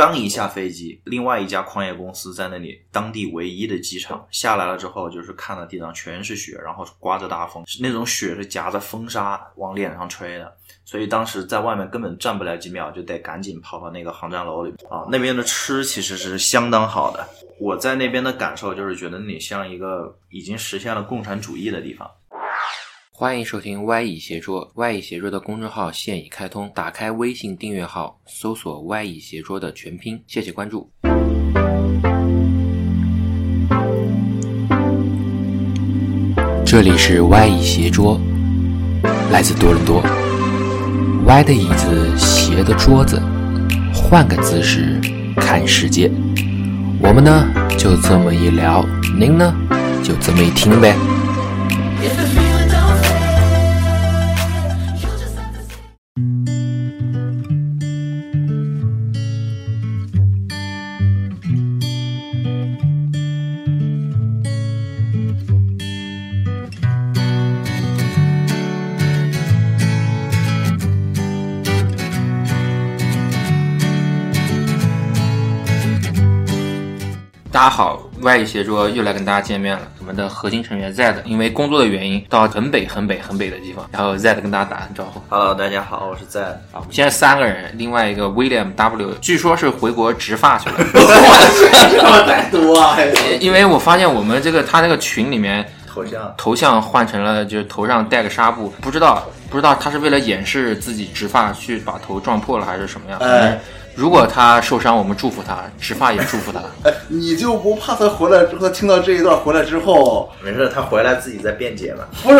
刚一下飞机，另外一家矿业公司在那里，当地唯一的机场下来了之后，就是看到地上全是雪，然后刮着大风，那种雪是夹着风沙往脸上吹的，所以当时在外面根本站不了几秒，就得赶紧跑到那个航站楼里啊。那边的吃其实是相当好的，我在那边的感受就是觉得那里像一个已经实现了共产主义的地方。欢迎收听歪椅斜桌，歪椅斜桌的公众号现已开通，打开微信订阅号，搜索歪椅斜桌的全拼，谢谢关注。这里是歪椅斜桌，来自多伦多。歪的椅子，斜的桌子，换个姿势看世界。我们呢，就这么一聊，您呢，就这么一听呗。大家好，Y 以协作又来跟大家见面了。我们的核心成员 Z 因为工作的原因到很北、很北、很北的地方，然后 Z 跟大家打声招呼。Hello，大家好，我是 Z。啊，我们现在三个人，另外一个 William W，据说是回国植发去了。太多啊！因为我发现我们这个他那个群里面头像头像换成了就是头上戴个纱布，不知道不知道他是为了掩饰自己植发去把头撞破了还是什么样。如果他受伤，我们祝福他；植发也祝福他。哎，你就不怕他回来之后听到这一段回来之后，没事，他回来自己再辩解吧。不是，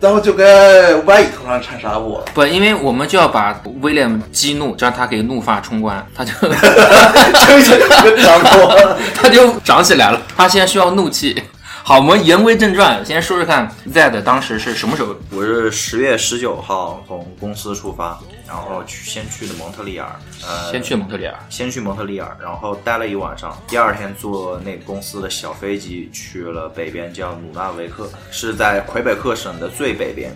然后就该歪头上缠纱布。不，因为我们就要把威廉激怒，让他给怒发冲冠，他就真是长多。他就长起来了。他现在需要怒气。好，我们言归正传，先说说看，Z 当时是什么时候？我是十月十九号从公司出发，然后去先去的蒙特利尔，呃，先去蒙特利尔，先去蒙特利尔，然后待了一晚上。第二天坐那个公司的小飞机去了北边，叫努纳维克，是在魁北克省的最北边。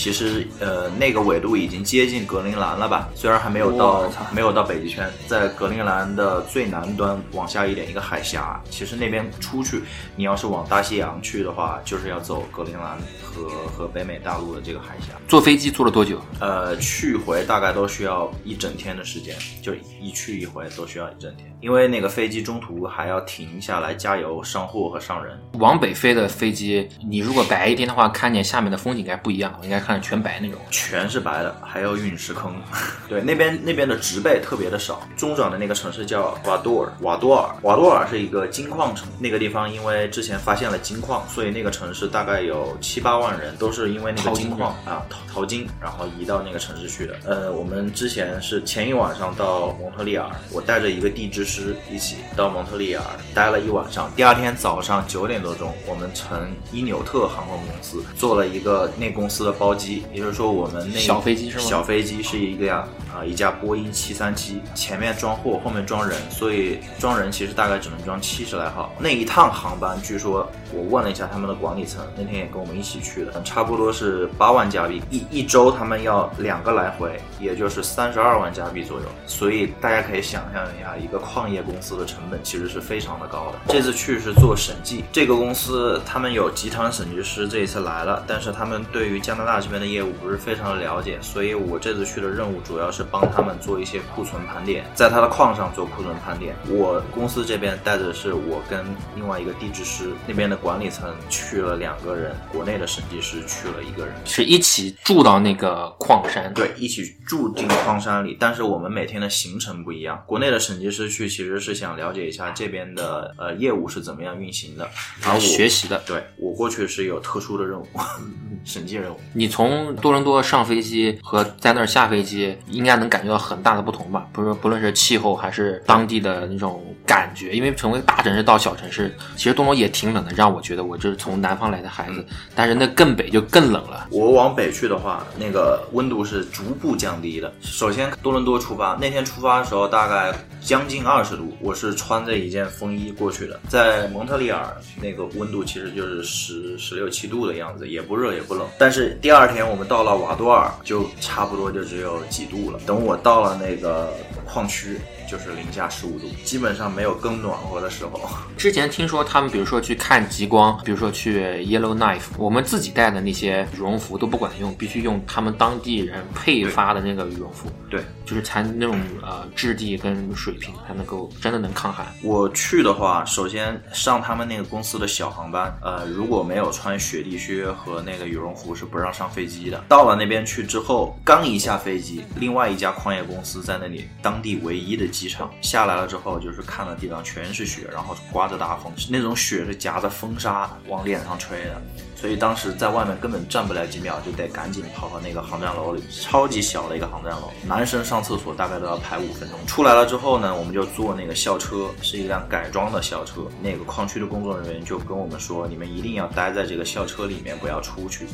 其实，呃，那个纬度已经接近格陵兰了吧？虽然还没有到没有到北极圈，在格陵兰的最南端往下一点一个海峡。其实那边出去，你要是往大西洋去的话，就是要走格陵兰和和北美大陆的这个海峡。坐飞机坐了多久？呃，去回大概都需要一整天的时间，就一去一回都需要一整天，因为那个飞机中途还要停下来加油、上货和上人。往北飞的飞机，你如果白一天的话，看见下面的风景应该不一样，应该看着全白那种。全是白的，还有陨石坑。对，那边那边的植被特别的少。中转的那个城市叫瓦多尔，瓦多尔，瓦多尔是一个金矿城。那个地方因为之前发现了金矿，所以那个城市大概有七八万人都是因为那个金金矿啊淘淘金，然后移到那个城市去的。呃，我们之前是前一晚上到蒙特利尔，我带着一个地质师一起到蒙特利尔待了一晚上。第二天早上九点多钟，我们乘伊纽特航空公司坐了一个那公司的包机，也就是说我们那小飞机是吗小飞机是一个呀啊、一架波音七三七，前面装货，后面装人，所以装人其实大概只能装七十来号。那一趟航班，据说我问了一下他们的管理层，那天也跟我们一起去的，差不多是八万加币，一一周他们要两个来回，也就是三十二万加币左右。所以大家可以想象一下，一个矿业公司的成本其实是非常的高的。这次去是做审计，这个公司他们有集团审计师这一次来了，但是他们对于加拿大这边的业务不是非常的了解，所以我这次去的任务主要是帮他们做一些库存盘点，在他的矿上做库存盘点。我公司这边带的是我跟另外一个地质师，那边的管理层去了两个人，国内的审计师去了一个人。是一起住到那个矿山，对，一起住进矿山里，但是我们每天的行程不一样。国内的审计师去其实是想了解一下这边的呃业务是怎么样运行的，而我学习的。对我过去是有特殊的任务，审计任务。你从多伦多上飞机和在那儿下飞机，应该能感觉到很大的不同吧？不是，不论是气候还是当地的那种感觉，因为从一个大城市到小城市，其实多伦多也挺冷的，让我觉得我就是从南方来的孩子，但是那更北就更冷了。我往北去的话，那个温度是逐步降低的。首先多伦多出发那天出发的时候，大概将近二十度，我是穿着一件风衣过去的。在蒙特利尔那个温度其实就是十十六七度的样子，也不热也不冷。但是第二天我们到了瓦多尔，就差不多就只有几度了。等我到了那个矿区。就是零下十五度，基本上没有更暖和的时候。之前听说他们，比如说去看极光，比如说去 Yellowknife，我们自己带的那些羽绒服都不管用，必须用他们当地人配发的那个羽绒服，对，就是才那种呃质地跟水平才能够真的能抗寒。我去的话，首先上他们那个公司的小航班，呃，如果没有穿雪地靴和那个羽绒服是不让上飞机的。到了那边去之后，刚一下飞机，另外一家矿业公司在那里当地唯一的机场下来了之后，就是看到地上全是雪，然后刮着大风，那种雪是夹着风沙往脸上吹的。所以当时在外面根本站不了几秒，就得赶紧跑到那个航站楼里，超级小的一个航站楼，男生上厕所大概都要排五分钟。出来了之后呢，我们就坐那个校车，是一辆改装的校车。那个矿区的工作人员就跟我们说，你们一定要待在这个校车里面，不要出去。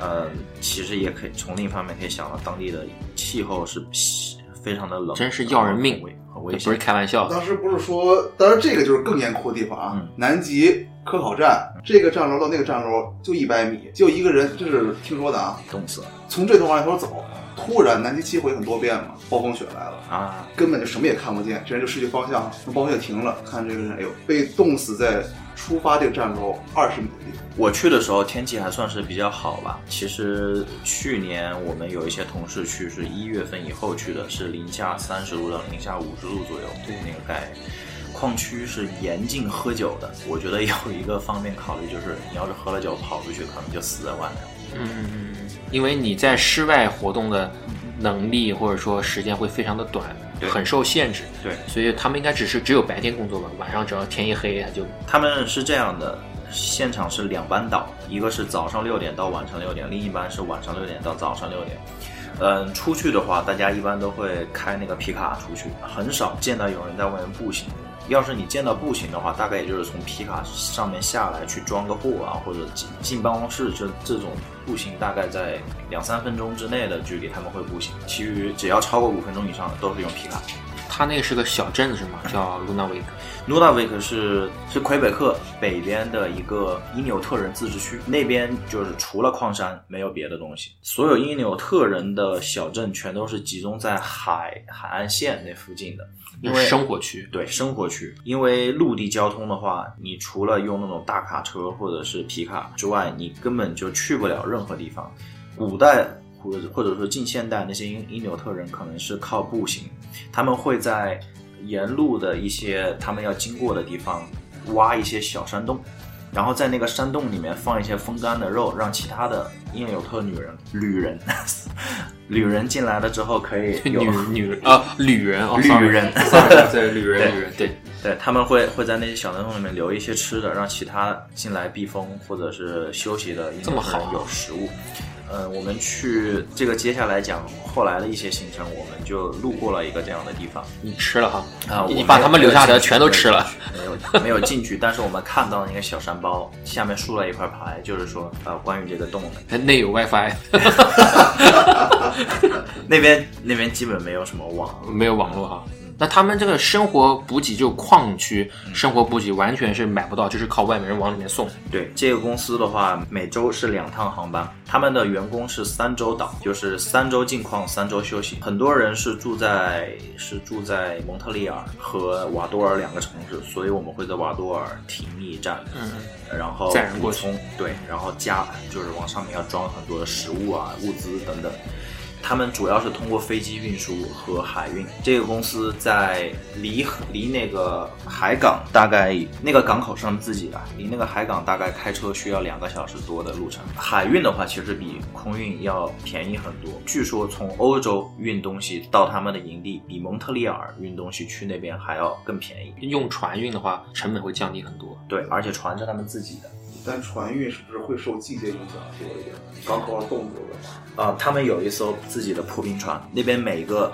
嗯，其实也可以从另一方面可以想到，当地的气候是非常的冷，真是要人命，很危险，不是开玩笑。当时不是说，当然这个就是更严酷的地方啊，南极。科考站这个站楼到那个站楼就一百米，就一个人，这是听说的啊。冻死了。从这头往那头走，突然南极气候很多变嘛，暴风雪来了啊，根本就什么也看不见，这人就失去方向，暴风雪停了，看这个人，哎呦，被冻死在出发这个站楼二十米的地方。我去的时候天气还算是比较好吧。其实去年我们有一些同事去是一月份以后去的，是零下三十度到零下五十度左右，对那个概。矿区是严禁喝酒的，我觉得有一个方面考虑就是，你要是喝了酒跑出去，可能就死在外面。嗯，因为你在室外活动的能力或者说时间会非常的短，很受限制。对，所以他们应该只是只有白天工作吧，晚上只要天一黑他就。他们是这样的，现场是两班倒，一个是早上六点到晚上六点，另一班是晚上六点到早上六点。嗯，出去的话，大家一般都会开那个皮卡出去，很少见到有人在外面步行。要是你见到步行的话，大概也就是从皮卡上面下来去装个货啊，或者进进办公室，这这种步行大概在两三分钟之内的距离他们会步行，其余只要超过五分钟以上的都是用皮卡。它那是个小镇是吗？叫卢纳维克。卢纳维克是是魁北克北边的一个因纽特人自治区，那边就是除了矿山没有别的东西。所有因纽特人的小镇全都是集中在海海岸线那附近的。因为生活区，对生活区，因为陆地交通的话，你除了用那种大卡车或者是皮卡之外，你根本就去不了任何地方。古代或者或者说近现代那些因因纽特人可能是靠步行，他们会在沿路的一些他们要经过的地方挖一些小山洞。然后在那个山洞里面放一些风干的肉，让其他的因纽特女人、旅人、旅人进来了之后可以 女 女人啊，旅人啊，旅人。对旅人旅人对。对，他们会会在那些小山洞里面留一些吃的，让其他进来避风或者是休息的因纽特人有食物。嗯，我们去这个接下来讲后来的一些行程，我们就路过了一个这样的地方。你吃了哈？啊，你把他们留下的全都吃了？没有，没有进去。但是我们看到那个小山包下面竖了一块牌，就是说呃，关于这个洞的。内有 WiFi。那边那边基本没有什么网，没有网络哈。那他们这个生活补给就矿区生活补给完全是买不到，就是靠外面人往里面送。对这个公司的话，每周是两趟航班，他们的员工是三周倒，就是三周进矿，三周休息。很多人是住在是住在蒙特利尔和瓦多尔两个城市，所以我们会在瓦多尔停一站，嗯，然后载人过去，对，然后加就是往上面要装很多的食物啊、物资等等。他们主要是通过飞机运输和海运。这个公司在离离那个海港大概那个港口是他们自己的，离那个海港大概开车需要两个小时多的路程。海运的话，其实比空运要便宜很多。据说从欧洲运东西到他们的营地，比蒙特利尔运东西去那边还要更便宜。用船运的话，成本会降低很多。对，而且船是他们自己的。但船运是不是会受季节影响多一点？港口要冻住了。啊，他们有一艘自己的破冰船，那边每一个，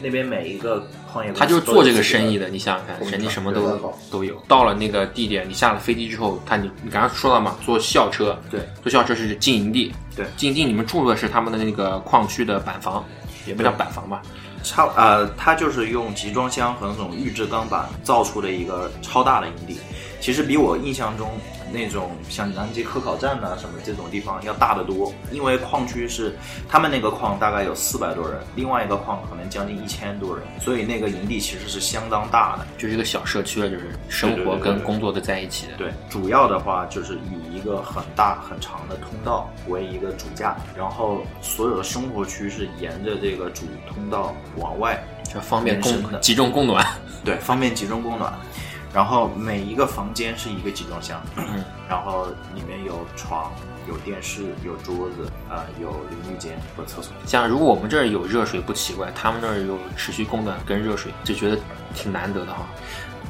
那边每一个矿业，他就是做这个生意的。你想想看，人家什么都都有。到了那个地点，你下了飞机之后，他你你刚刚说了嘛，坐校车，对，坐校车是进营地，对，进营地你们住的是他们的那个矿区的板房，也不叫板房吧？超呃，他就是用集装箱和那种预制钢板造出的一个超大的营地。其实比我印象中那种像南极科考站呐、什么这种地方要大得多。因为矿区是他们那个矿大概有四百多人，另外一个矿可能将近一千多人，所以那个营地其实是相当大的。就是一个小社区了，就是生活跟工作都在一起的。对，主要的话就是以一个很大很长的通道为一个主架，然后所有的生活区是沿着这个主通道往外，就方便供集中供暖。对，方便集中供暖。然后每一个房间是一个集装箱，嗯然后里面有床、有电视、有桌子，啊、有淋浴间和厕所。像如果我们这儿有热水不奇怪，他们那儿有持续供暖跟热水，就觉得挺难得的哈。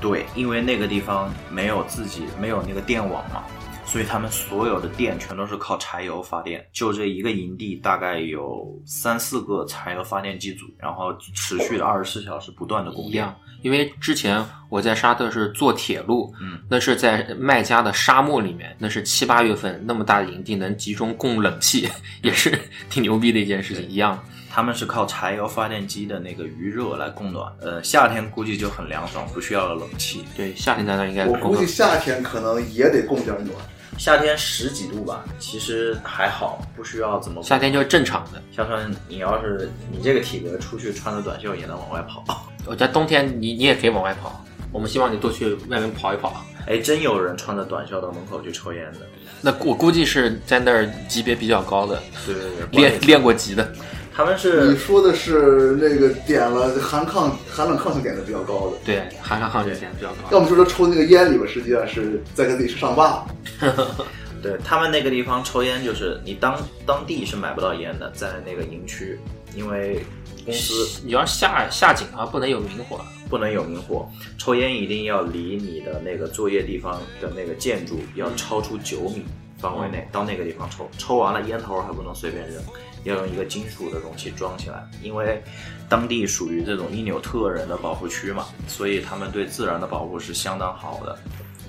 对，因为那个地方没有自己没有那个电网嘛，所以他们所有的电全都是靠柴油发电。就这一个营地，大概有三四个柴油发电机组，然后持续的二十四小时不断的供电。因为之前我在沙特是坐铁路，嗯，那是在麦加的沙漠里面，那是七八月份那么大的营地能集中供冷气，也是挺牛逼的一件事情，一样。他们是靠柴油发电机的那个余热来供暖。呃，夏天估计就很凉爽，不需要冷气。对，夏天在那应该我估计夏天可能也得供点暖。夏天十几度吧，其实还好，不需要怎么。夏天就是正常的。夏川，你要是你这个体格出去穿着短袖也能往外跑。我在冬天你你也可以往外跑，我们希望你多去外面跑一跑。哎，真有人穿着短袖到门口去抽烟的。那我估计是在那儿级别比较高的，对对对，练练过级的。他们是你说的是那个点了含抗寒冷抗性点的比较高的，对，含抗抗性点比较高。要么就是说抽那个烟里边实际上是在跟自己吃上坝。对他们那个地方抽烟，就是你当当地是买不到烟的，在那个营区，因为公司你要下下井啊，不能有明火。不能有明火，抽烟一定要离你的那个作业地方的那个建筑要超出九米范围内，到那个地方抽。抽完了烟头还不能随便扔，要用一个金属的容器装起来，因为当地属于这种因纽特人的保护区嘛，所以他们对自然的保护是相当好的。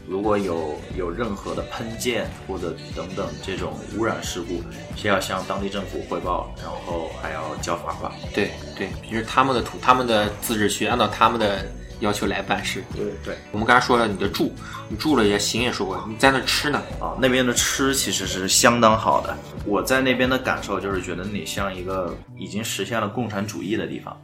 如果有有任何的喷溅或者等等这种污染事故，是要向当地政府汇报，然后还要交罚款。对对，就是他们的土，他们的自治区，按照他们的要求来办事。对对我们刚才说了你的住，你住了也行也说过，你在那吃呢，啊，那边的吃其实是相当好的。我在那边的感受就是觉得你像一个已经实现了共产主义的地方。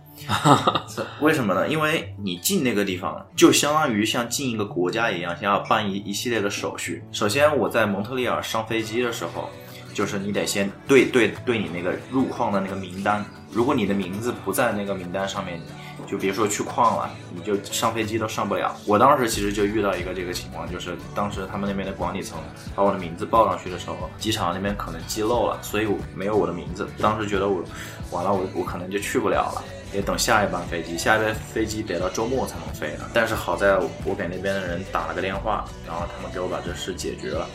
为什么呢？因为你进那个地方，就相当于像进一个国家一样，先要办一一系列的手续。首先，我在蒙特利尔上飞机的时候，就是你得先对对对你那个入矿的那个名单，如果你的名字不在那个名单上面，就别说去矿了，你就上飞机都上不了。我当时其实就遇到一个这个情况，就是当时他们那边的管理层把我的名字报上去的时候，机场那边可能记漏了，所以我没有我的名字。当时觉得我完了，我我可能就去不了了。得等下一班飞机，下一班飞机得到周末才能飞呢。但是好在我给那边的人打了个电话，然后他们给我把这事解决了。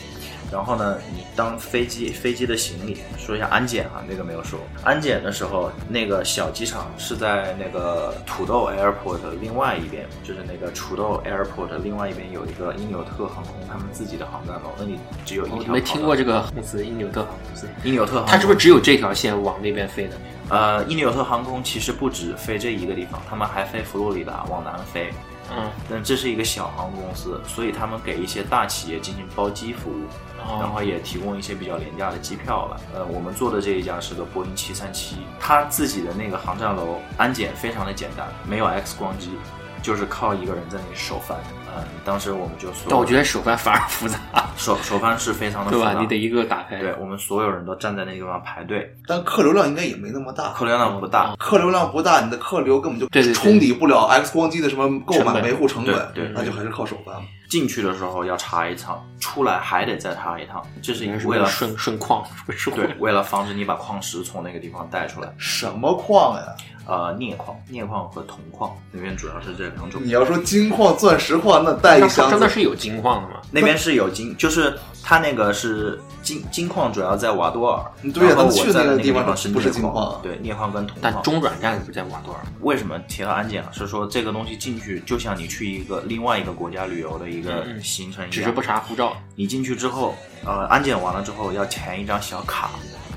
然后呢，你当飞机飞机的行李，说一下安检啊，那个没有说。安检的时候，那个小机场是在那个土豆 Airport 的另外一边，就是那个土豆 Airport 的另外一边有一个因纽特航空他们自己的航站楼，那里只有一条。我没听过这个公司因纽特航公司，因纽特航空，它是不是只有这条线往那边飞的？呃，因纽特航空其实不止飞这一个地方，他们还飞佛罗里达往南飞。嗯，但这是一个小航空公司，所以他们给一些大企业进行包机服务，哦然后也提供一些比较廉价的机票了。呃，我们坐的这一家是个波音七三七它自己的那个航站楼安检非常的简单，没有 X 光机，就是靠一个人在那里手翻。嗯，当时我们就所有但我觉得手翻反而复杂，手手翻是非常的对吧？复杂你得一个个打开。对我们所有人都站在那个地方排队，但客流量应该也没那么大。客流量不大，客流量不大，你的客流根本就对对对冲抵不了 X 光机的什么购买维护成本，对对那就还是靠手办。进去的时候要查一趟，出来还得再查一趟，这是应该是为了顺顺矿，不是对，为了防止你把矿石从那个地方带出来。什么矿呀？呃，镍矿、镍矿和铜矿那边主要是这两种。你要说金矿、钻石矿，那带一那箱子它真的是有金矿的吗？那边是有金，就是它那个是金金矿，主要在瓦多尔。对呀然后咱去我在的那个地方方是不是镍矿金矿对，镍矿跟铜矿。但中转站不在瓦多尔。为什么提到安检了？是说这个东西进去就像你去一个另外一个国家旅游的一个行程一样，只是不查护照。你进去之后，呃，安检完了之后要填一张小卡，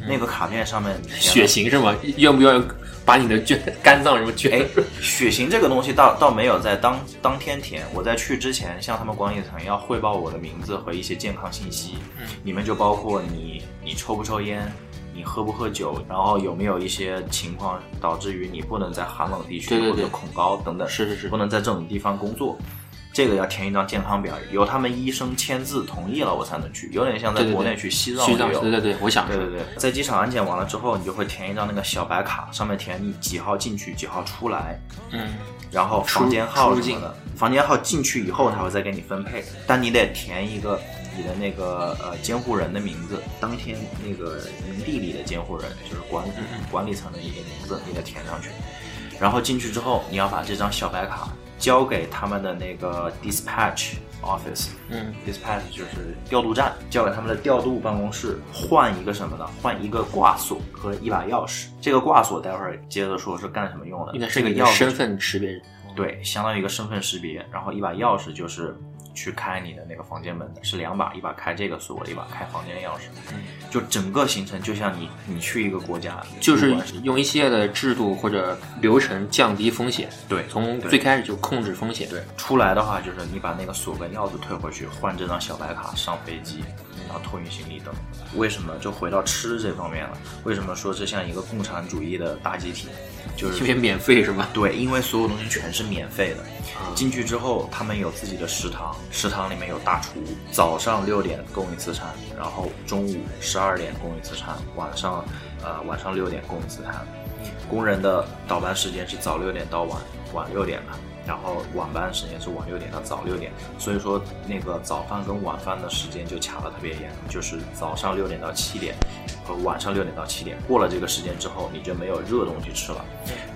那个卡片上面血型是吗？愿不愿意把你的捐肝脏什么捐？哎，血型这个东西倒倒没有在当当天填，我在去之前向他们管理层要汇报我的名字和一些健康信息，嗯里面就包括你你抽不抽烟，你喝不喝酒，然后有没有一些情况导致于你不能在寒冷地区或者恐高等等，是是是不能在这种地方工作。这个要填一张健康表，由他们医生签字同意了，我才能去，有点像在国内去西藏西藏旅游。对对对，我想对对对，在机场安检完了之后，你就会填一张那个小白卡，上面填你几号进去，几号出来，嗯，然后房间号什么的。房间号进去以后，他会再给你分配，但你得填一个你的那个呃监护人的名字，当天那个营地里的监护人，就是管管理层的一个名字，你得填上去。然后进去之后，你要把这张小白卡交给他们的那个 dispatch office，嗯，dispatch 就是调度站，交给他们的调度办公室，换一个什么呢？换一个挂锁和一把钥匙。这个挂锁待会儿接着说是干什么用的。应该是这个钥匙身份识别。对，相当于一个身份识别，然后一把钥匙就是去开你的那个房间门的，是两把，一把开这个锁，一把开房间钥匙。就整个行程就像你你去一个国家，就是用一系列的制度或者流程降低风险，对对从最开始就控制风险。对，出来的话就是你把那个锁跟钥匙退回去，换这张小白卡上飞机，然后托运行李等。为什么就回到吃这方面了？为什么说这像一个共产主义的大集体？就是免费是吧？对，因为所有东西全是免费的。啊进去之后，他们有自己的食堂，食堂里面有大厨，早上六点供一次餐，然后中午十二点供一次餐，晚上呃晚上六点供一次餐。工人的倒班时间是早六点到晚晚六点的，然后晚班时间是晚六点到早六点，所以说那个早饭跟晚饭的时间就卡得特别严，就是早上六点到七点和晚上六点到七点，过了这个时间之后，你就没有热东西吃了。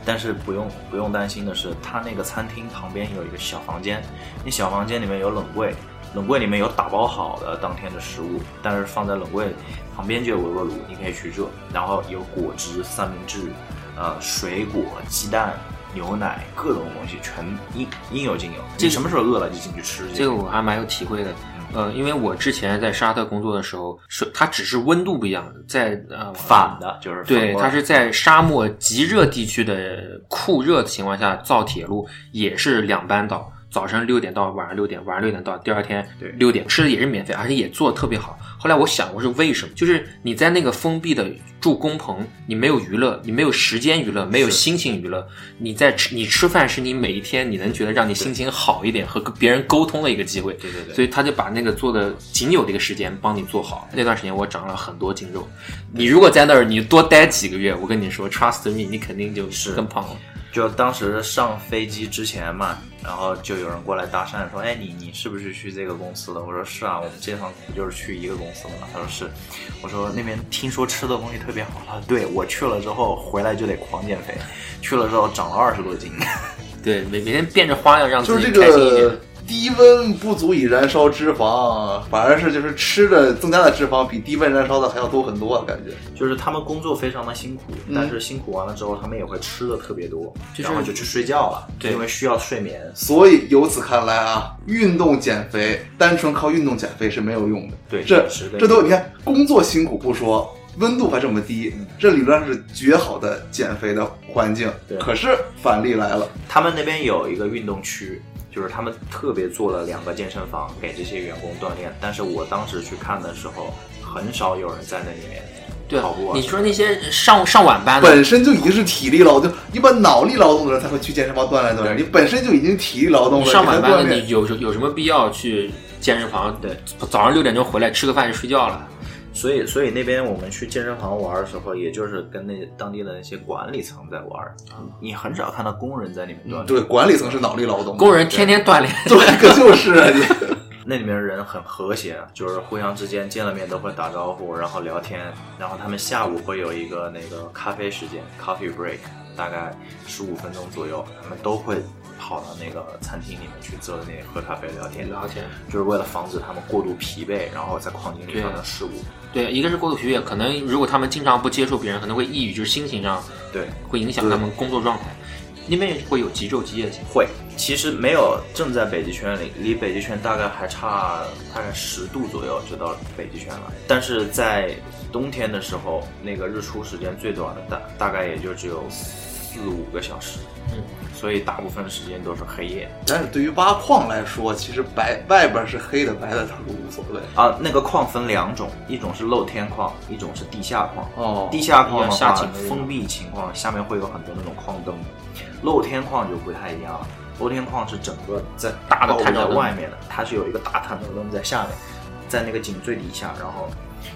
但是不用不用担心的是，它那个餐厅旁边有一个小房间，那小房间里面有冷柜，冷柜里面有打包好的当天的食物，但是放在冷柜旁边就有微波炉，你可以去热，然后有果汁、三明治，呃，水果、鸡蛋。牛奶各种东西全应应有尽有，这你什么时候饿了就进去吃。这个我还蛮有体会的。呃，因为我之前在沙特工作的时候，是它只是温度不一样，在呃反的就是对，它是在沙漠极热地区的酷热的情况下造铁路，也是两班倒，早上六点到晚上六点，晚上六点到第二天对六点，吃的也是免费，而且也做的特别好。后来我想过是为什么，就是你在那个封闭的住工棚，你没有娱乐，你没有时间娱乐，没有心情娱乐，你在吃你吃饭是你每一天你能觉得让你心情好一点和跟别人沟通的一个机会。对对对所以他就把那个做的仅有的一个时间帮你做好。那段时间我长了很多斤肉。你如果在那儿你多待几个月，我跟你说，trust me，你肯定就是更胖了。就当时上飞机之前嘛，然后就有人过来搭讪说：“哎，你你是不是去这个公司的？”我说：“是啊，我们这趟不就是去一个公司的吗？”他说：“是。”我说：“那边听说吃的东西特别好。”他说：“对，我去了之后回来就得狂减肥，去了之后长了二十多斤。对，每每天变着花样让自己开心一点个。低温不足以燃烧脂肪，反而是就是吃的增加的脂肪比低温燃烧的还要多很多，啊感觉。就是他们工作非常的辛苦，嗯但是辛苦完了之后，他们也会吃的特别多，就是然后就去睡觉了，对因为需要睡眠。所以由此看来啊，运动减肥，单纯靠运动减肥是没有用的。对这这都你看，工作辛苦不说，温度还这么低，嗯这理论上是绝好的减肥的环境。对可是反例来了，他们那边有一个运动区，就是他们特别做了两个健身房给这些员工锻炼。但是我当时去看的时候，很少有人在那里面对跑步啊。你说那些上上晚班的，本身就已经是体力劳动，你把脑力劳动的人才会去健身房锻炼锻炼。你本身就已经体力劳动了，上晚班的，你有有什么必要去健身房？对，早上六点钟回来吃个饭就睡觉了。所以，所以那边我们去健身房玩的时候，也就是跟那当地的那些管理层在玩，你很少看到工人在里面锻炼。对，管理层是脑力劳动，工人天天锻炼，对，可就是啊你。那里面的人很和谐，就是互相之间见了面都会打招呼，然后聊天，然后他们下午会有一个那个咖啡时间 （coffee break），大概十五分钟左右，他们都会跑到那个餐厅里面去坐那里喝咖啡聊天，聊天。就是为了防止他们过度疲惫，然后在矿井里发生事故。对，一个是过度疲惫，可能如果他们经常不接触别人，可能会抑郁，就是心情上对，会影响他们工作状态。那边会有极昼极夜行。会，其实没有正在北极圈里，离北极圈大概还差大概十度左右就到北极圈了。但是在冬天的时候，那个日出时间最短的大大概也就只有四五个小时，嗯，所以大部分时间都是黑夜但是对于挖矿来说，其实白外边是黑的，白的它都无所谓。啊。那个矿分两种，一种是露天矿，一种是地下矿。哦地下矿的下话封闭情况下面会有很多那种矿灯，露天矿就不太一样了。露天矿是整个在大的探照灯外面的，它是有一个大探头灯在下面，在那个井最底下，然后，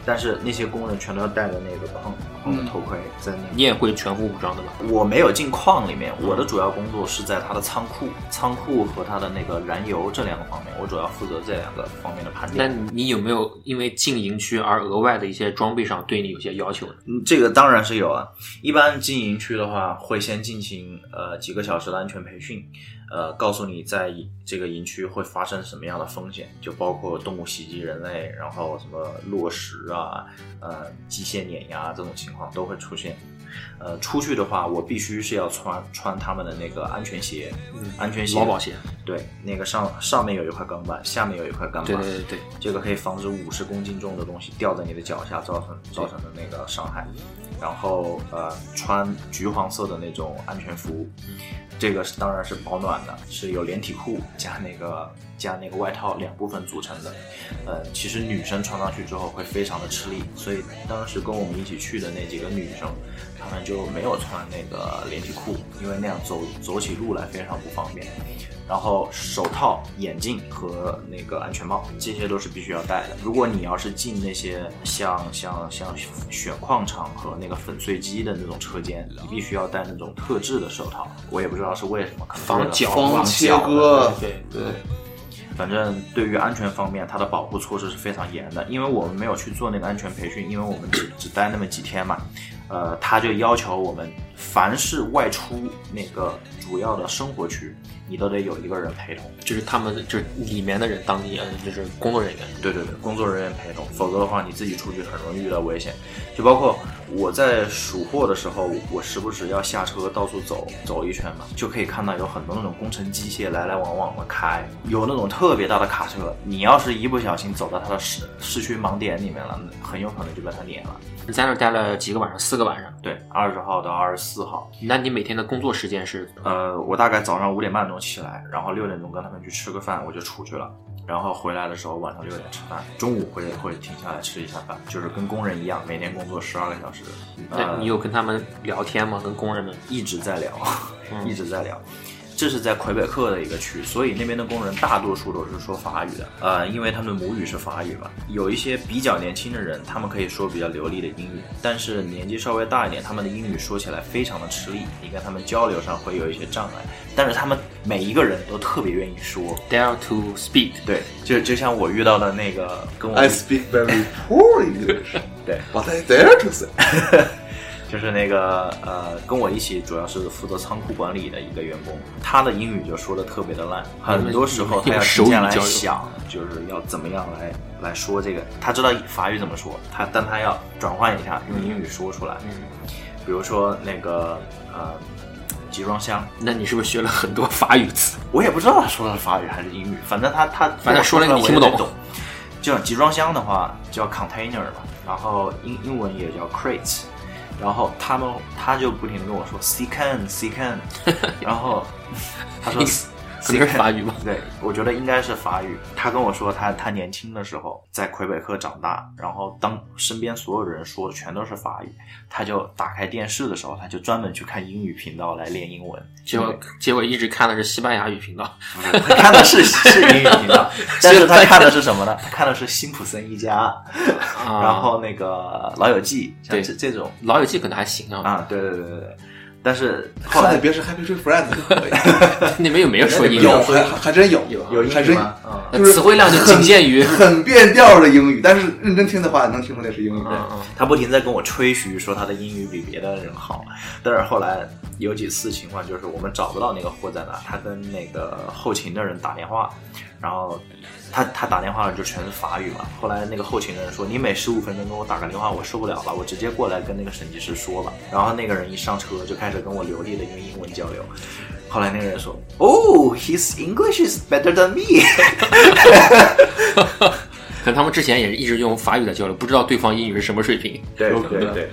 但是那些工人全都要戴着那个矿矿的头盔，在那你也会全副武装的吧？我没有进矿里面，我的主要工作是在它的仓库、仓库和它的那个燃油这两个方面，我主要负责这两个方面的盘点那。你有没有因为进营区而额外的一些装备上对你有些要求呢？嗯，这个当然是有啊。一般进营区的话，会先进行呃几个小时的安全培训，呃，告诉你在这个营区会发生什么样的风险，就包括动物袭击人类，然后什么落石啊、呃机械碾压这种情况都会出现。呃，出去的话，我必须是要穿穿他们的那个安全鞋，嗯安全鞋劳保鞋。对，那个上上面有一块钢板，下面有一块钢板，对对对对，这个可以防止五十公斤重的东西掉在你的脚下，造成造成的那个伤害。然后呃，穿橘黄色的那种安全服，这个是当然是保暖的，是有连体裤加那个加那个外套两部分组成的。呃，其实女生穿上去之后会非常的吃力，所以当时跟我们一起去的那几个女生，她们就没有穿那个连体裤，因为那样走走起路来非常不方便。然后手套、眼镜和那个安全帽，这些都是必须要戴的。如果你要是进那些像像像选矿场和那个粉碎机的那种车间，你必须要戴那种特制的手套。我也不知道是为什么，防脚防切脚割，对对，反正对于安全方面，它的保护措施是非常严的。因为我们没有去做那个安全培训，因为我们只只待那么几天嘛，呃，他就要求我们凡是外出那个主要的生活区，你都得有一个人陪同。就是他们就是里面的人，当地嗯就是工作人员。对对对，工作人员陪同，否则的话你自己出去很容易遇到危险。就包括我在数货的时候，我时不时要下车到处走走一圈嘛，就可以看到有很多那种工程机械来来往往的开，有那种特别大的卡车，你要是一不小心走到它的市市区盲点里面了，很有可能就被它碾了。你在那儿待了几个晚上？四个晚上。对，二十号到二十四号，那你每天的工作时间是？呃，我大概早上五点半钟起来，然后六点钟跟他们去吃个饭，我就出去了。然后回来的时候晚上六点吃饭，中午会会停下来吃一下饭，就是跟工人一样，每天工作十二个小时。那呃你有跟他们聊天吗？跟工人们？一直在聊，嗯一直在聊。这是在魁北克的一个区，所以那边的工人大多数都是说法语的，呃，因为他们的母语是法语嘛。有一些比较年轻的人，他们可以说比较流利的英语，但是年纪稍微大一点，他们的英语说起来非常的吃力，你跟他们交流上会有一些障碍。但是他们每一个人都特别愿意说，Dare to speak。对，就就像我遇到的那个跟我 I speak very poor English, 对，but I dare to say。就是那个呃，跟我一起主要是负责仓库管理的一个员工，他的英语就说的特别的烂，很多时候他要提前来想，就是要怎么样来来说这个，他知道法语怎么说，他但他要转换一下用英语说出来，嗯，比如说那个呃集装箱，那你是不是学了很多法语词？我也不知道他说的是法语还是英语，反正他他反正说了你听不懂懂。就像集装箱的话叫 container 嘛，然后英英文也叫 crates，然后他们他就不停的跟我说 “see can see can”，然后他说可能是法语吧。对，我觉得应该是法语。他跟我说他他年轻的时候在魁北克长大，然后当身边所有人说的全都是法语，他就打开电视的时候，他就专门去看英语频道来练英文。结果结果一直看的是西班牙语频道。他看的是是英语频道，但是他看的是什么呢？他看的是辛普森一家，啊然后那个老友记，像对这这种老友记可能还行啊，啊，对对对对对。但是后来别是 Happy Tree Friends 就可以，那边有没有说英语？有还还真有有有英还真语吗？啊，那词汇量就仅限于很变调的英语，但是认真听的话能听出来是英语。他不停在跟我吹嘘说他的英语比别的人好，但是后来有几次情况就是我们找不到那个货在哪，他跟那个后勤的人打电话，然后他他打电话就全是法语嘛。后来那个后勤的人说，你每十五分钟给我打个电话，我受不了了，我直接过来跟那个审计师说吧。然后那个人一上车就开始跟我流利的用英文交流。后来那个人说，Oh, his English is better than me。可能他们之前也是一直用法语在交流，不知道对方英语是什么水平。对对对，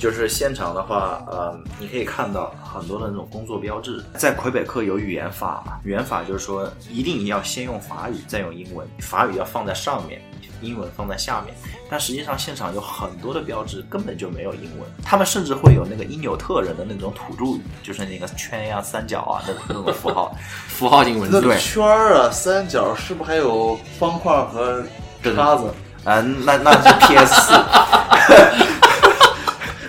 就是现场的话，呃，你可以看到很多的那种工作标志。在魁北克有语言法嘛，语言法就是说一定要先用法语，再用英文，法语要放在上面，英文放在下面。但实际上现场有很多的标志根本就没有英文，他们甚至会有那个因纽特人的那种土著语，就是那个圈呀、三角啊那那种符号，符号性文字。对圈儿啊、三角是不是还有方块和叉子？啊，那那是 PS 四，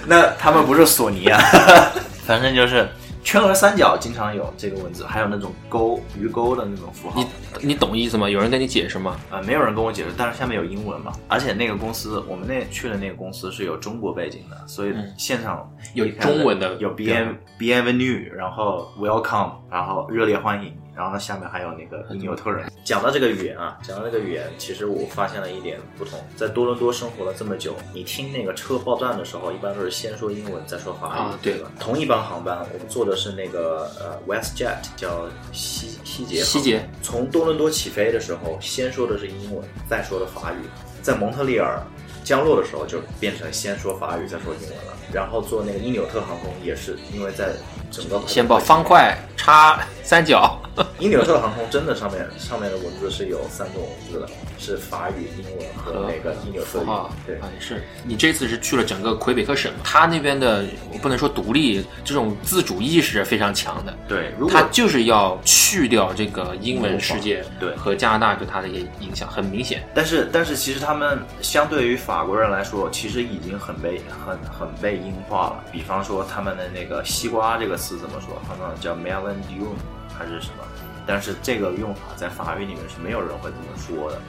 那他们不是索尼啊，反正就是 圈和三角经常有这个文字，还有那种钩鱼钩的那种符号。你你懂意思吗？有人跟你解释吗？啊、没有人跟我解释，但是下面有英文嘛。而且那个公司，我们那去的那个公司是有中国背景的，所以现场有中文的有 B N B N Venue，然后 Welcome，然后热烈欢迎，然后下面还有那个纽特人。讲到这个语言啊，讲到这个语言，其实我发现了一点不同。在多伦多生活了这么久，你听那个车报站的时候，一般都是先说英文再说法语，啊对吧？同一班航班，我们坐的是那个呃 WestJet，叫西西捷西捷从多伦多起飞的时候，先说的是英文，再说的法语。在蒙特利尔降落的时候，就变成先说法语，再说英文了。然后坐那个因纽特航空也是，因为在整个先报方块、叉、三角。因纽特航空真的上面上面的文字是有三种文字的，是法语、英文和那个因纽特语。对啊，也是。你这次是去了整个魁北克省，他那边的我不能说独立，这种自主意识是非常强的。对，如果他就是要去掉这个英文世界，对和加拿大对他的一些影响很明显。但是但是其实他们相对于法国人来说，其实已经很被很很被英化了。比方说他们的那个西瓜这个词怎么说？他们叫 melon dune 还是什么？但是这个用法在法语里面是没有人会这么说的，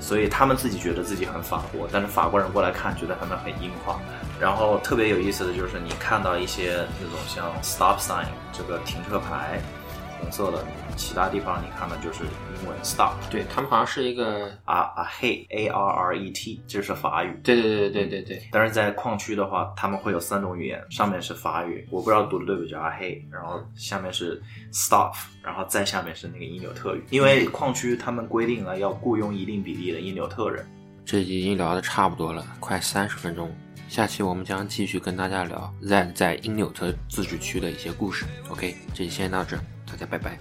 所以他们自己觉得自己很法国，但是法国人过来看觉得他们很英化。然后特别有意思的就是你看到一些那种像 stop sign 这个停车牌，红色的，其他地方你看的就是英文 stop。对他们好像是一个，啊啊嘿，A R R E T，这是法语。对对对对对对，但是在矿区的话，他们会有三种语言，上面是法语，我不知道读的对不对，叫阿嘿，然后下面是 stop，然后再下面是那个因纽特语，因为矿区他们规定了要雇佣一定比例的因纽特人。这集已经聊的差不多了，快三十分钟。下期我们将继续跟大家聊 Z 在因纽特自治区的一些故事。OK，这期先到这，大家拜拜。